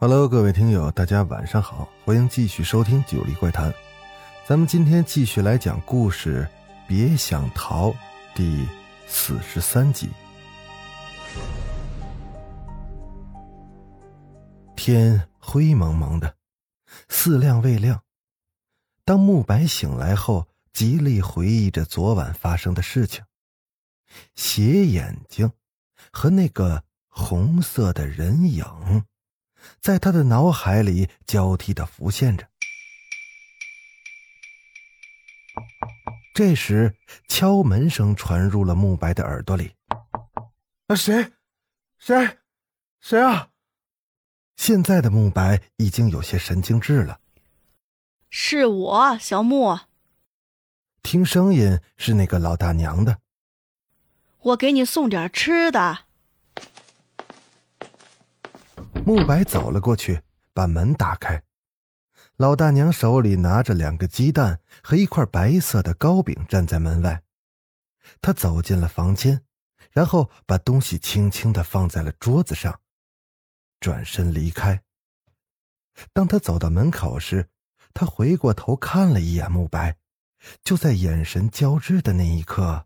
Hello，各位听友，大家晚上好，欢迎继续收听《九黎怪谈》。咱们今天继续来讲故事，《别想逃》第四十三集。天灰蒙蒙的，四亮未亮。当慕白醒来后，极力回忆着昨晚发生的事情。斜眼睛和那个红色的人影。在他的脑海里交替的浮现着。这时，敲门声传入了慕白的耳朵里。啊，谁？谁？谁啊？现在的慕白已经有些神经质了。是我，小木。听声音是那个老大娘的。我给你送点吃的。慕白走了过去，把门打开。老大娘手里拿着两个鸡蛋和一块白色的糕饼，站在门外。他走进了房间，然后把东西轻轻的放在了桌子上，转身离开。当他走到门口时，他回过头看了一眼慕白，就在眼神交织的那一刻，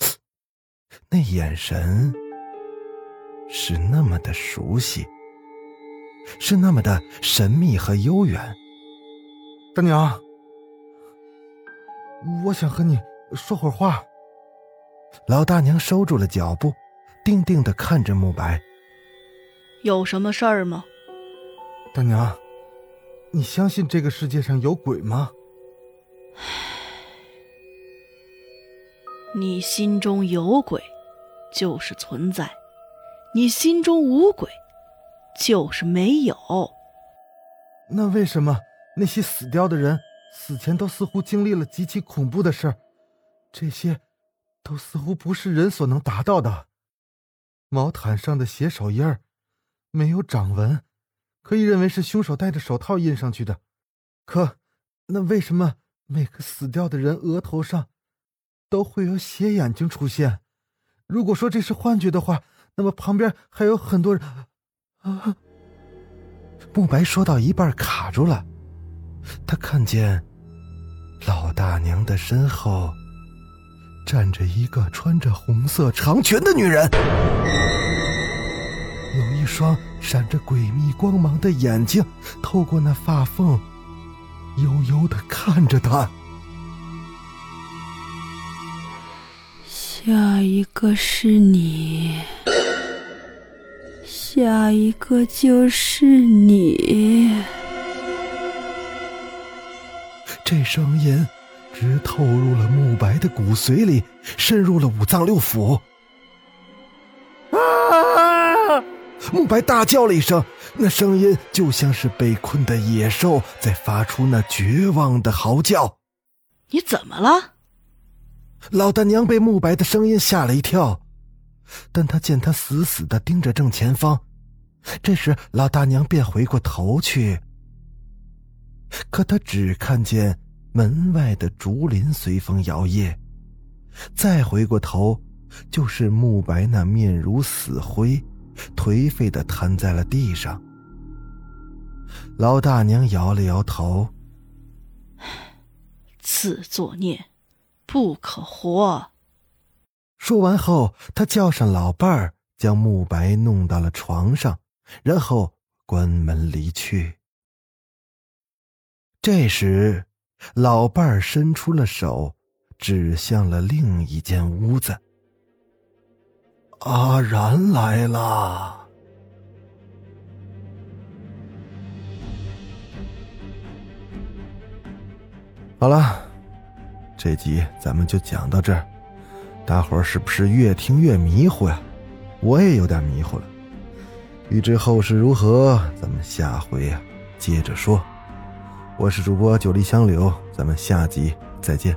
那眼神是那么的熟悉。是那么的神秘和悠远。大娘，我想和你说会儿话。老大娘收住了脚步，定定的看着慕白。有什么事儿吗？大娘，你相信这个世界上有鬼吗？你心中有鬼，就是存在；你心中无鬼。就是没有。那为什么那些死掉的人死前都似乎经历了极其恐怖的事儿？这些，都似乎不是人所能达到的。毛毯上的血手印儿，没有掌纹，可以认为是凶手戴着手套印上去的。可，那为什么每个死掉的人额头上，都会有血眼睛出现？如果说这是幻觉的话，那么旁边还有很多人。啊！慕白说到一半卡住了，他看见老大娘的身后站着一个穿着红色长裙的女人，有一双闪着诡秘光芒的眼睛透过那发缝，悠悠的看着他。下一个是你。下一个就是你。这声音直透入了慕白的骨髓里，渗入了五脏六腑。啊！慕白大叫了一声，那声音就像是被困的野兽在发出那绝望的嚎叫。你怎么了？老大娘被慕白的声音吓了一跳，但他见他死死的盯着正前方。这时，老大娘便回过头去，可他只看见门外的竹林随风摇曳，再回过头，就是慕白那面如死灰、颓废的瘫在了地上。老大娘摇了摇头：“自作孽，不可活。”说完后，他叫上老伴儿，将慕白弄到了床上。然后关门离去。这时，老伴儿伸出了手，指向了另一间屋子。阿然来了。好了，这集咱们就讲到这儿。大伙儿是不是越听越迷糊呀？我也有点迷糊了。欲知后事如何，咱们下回啊接着说。我是主播九黎香柳，咱们下集再见。